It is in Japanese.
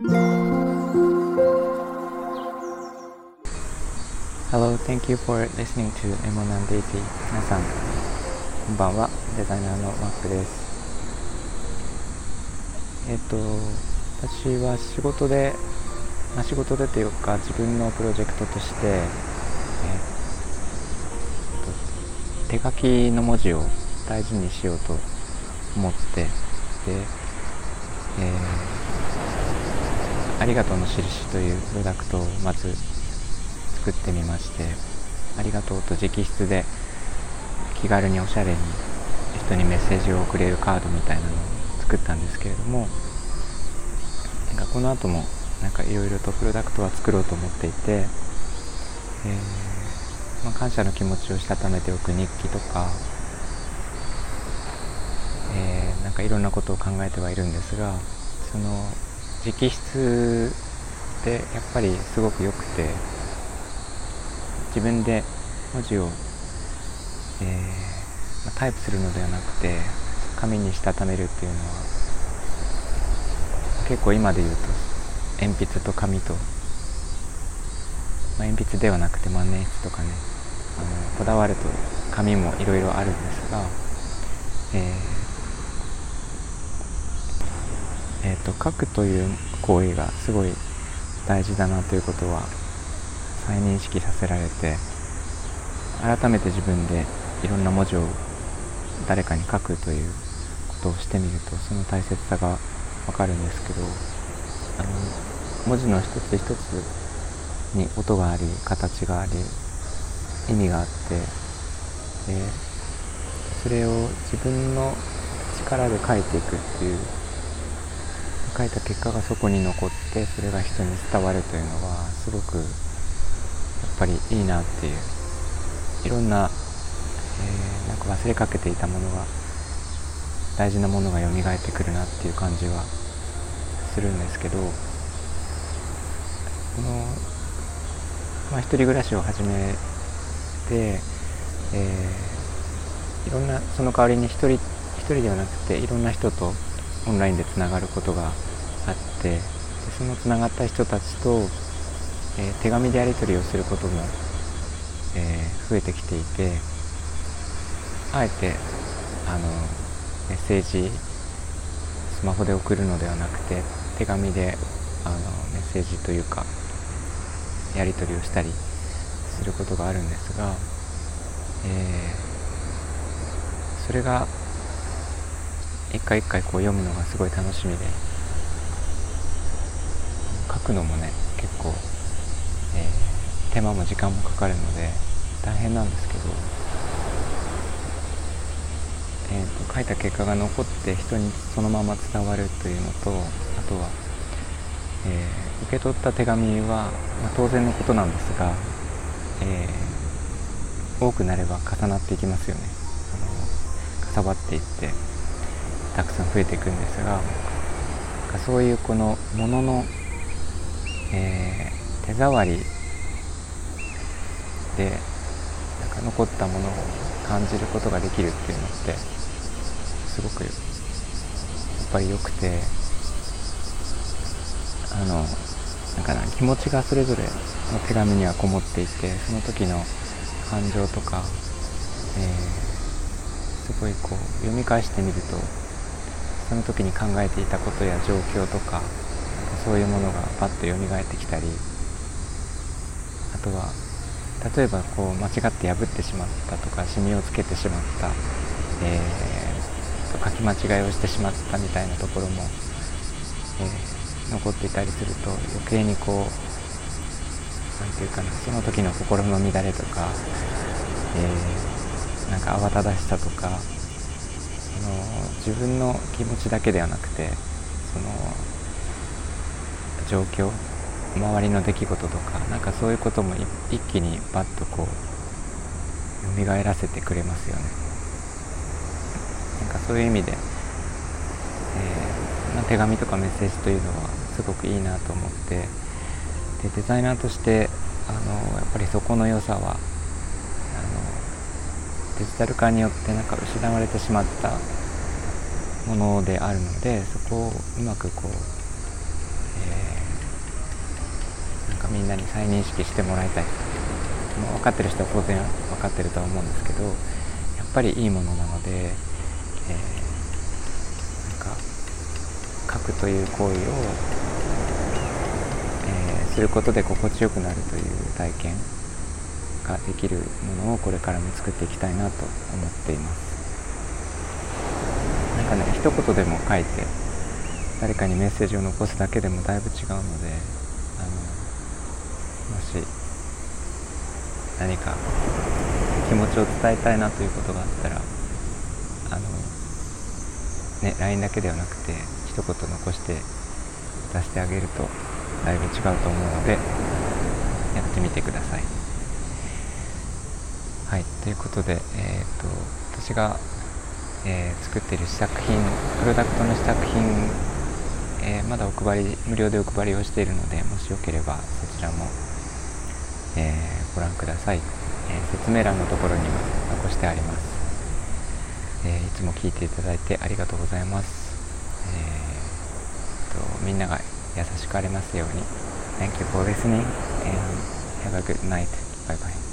Hello, thank you for listening to M1 Daisy 皆さん、こんばんは。デザイナーのマックです。えっ、と、私は仕事で、まあ、仕事でというか自分のプロジェクトとして、えー、手書きの文字を大事にしようと思ってで、えー、ありがとうの印というプロダクトをまず作ってみましてありがとうと直筆で気軽におしゃれに人にメッセージを送れるカードみたいなのを作ったんですけれどもなんかこの後もなんかいろいろとプロダクトは作ろうと思っていて、えー、まあ、感謝の気持ちをしたためておく日記とかえー、なんかいろんなことを考えてはいるんですがその直筆ってやっぱりすごく良くて自分で文字を、えー、まあ、タイプするのではなくて紙にしたためるっていうのは結構今で言うと鉛筆と紙と、まあ、鉛筆ではなくて万年筆とかねあのこだわると紙もいろいろあるんですが、えーえーと、書くという行為がすごい大事だなということは再認識させられて改めて自分でいろんな文字を誰かに書くということをしてみるとその大切さがわかるんですけどあの文字の一つ一つに音があり形があり意味があってでそれを自分の力で書いていくっていう書いた結果がそこに残ってそれが人に伝わるというのはすごくやっぱりいいなっていう。いろんな、えー、なんか忘れかけていたものが大事なものが蘇ってくるなっていう感じはするんですけどこの、まあ、一人暮らしを始めて、えー、いろんなその代わりに一人一人ではなくていろんな人とオンラインでつながることがあってでそのつながった人たちと、えー、手紙でやり取りをすることも、えー、増えてきていてあえてあのメッセージスマホで送るのではなくて手紙であのメッセージというかやり取りをしたりすることがあるんですが、えー、それが一回一回こう読むのがすごい楽しみでくのもね結構、えー、手間も時間もかかるので大変なんですけど、えーと、書いた結果が残って人にそのまま伝わるというのとあとは、えー、受け取った手紙は、まあ、当然のことなんですが、えー、多くなれば重なっていきますよね。あのかさばっていってたくさん増えていくんですがそういうこのもののえー、手触りでなんか残ったものを感じることができるっていうのってすごくやっぱり良くてあのなんかな気持ちがそれぞれの手紙にはこもっていてその時の感情とか、えー、すごいこう読み返してみるとその時に考えていたことや状況とかそういうものがパッと蘇ってきたりあとは例えばこう間違って破ってしまったとかシミをつけてしまった、えー、書き間違いをしてしまったみたいなところも、えー、残っていたりすると余計にこう何て言うかなその時の心の乱れとか、えー、なんか慌ただしさとかその自分の気持ちだけではなくてその状況周りの出来事とかなんかそういうことも一気にバッとこう蘇らせてくれますよね。なんかそういう意味で、えーまあ、手紙とかメッセージというのはすごくいいなと思ってでデザイナーとしてあのやっぱりそこの良さはあのデジタル化によってなんか失われてしまったものであるのでそこをうまくこうー、んなに再認識してもらいたい。もう分かってる人は当然分かってるとは思うんですけどやっぱりいいものなので、えー、なんか書くという行為を、えー、することで心地よくなるという体験ができるものをこれからも作っていきたいなと思っています。なんかね一言でも書いて誰かにメッセージを残すだけでもだいぶ違うのでもし何か気持ちを伝えたいなということがあったらあのね LINE だけではなくて一言残して出してあげるとだいぶ違うと思うのでやってみてください。はいということで、えーと、私が、えー、作っている試作品プロダクトの試作品、えー、まだお配り無料でお配りをしているのでもしよければそちらも、えー、ご覧ください、え説明欄のところにも残してあります、えいつも聞いていただいてありがとうございます、えーと、みんなが優しくありますように Thank you for listening and have a good night. Bye bye.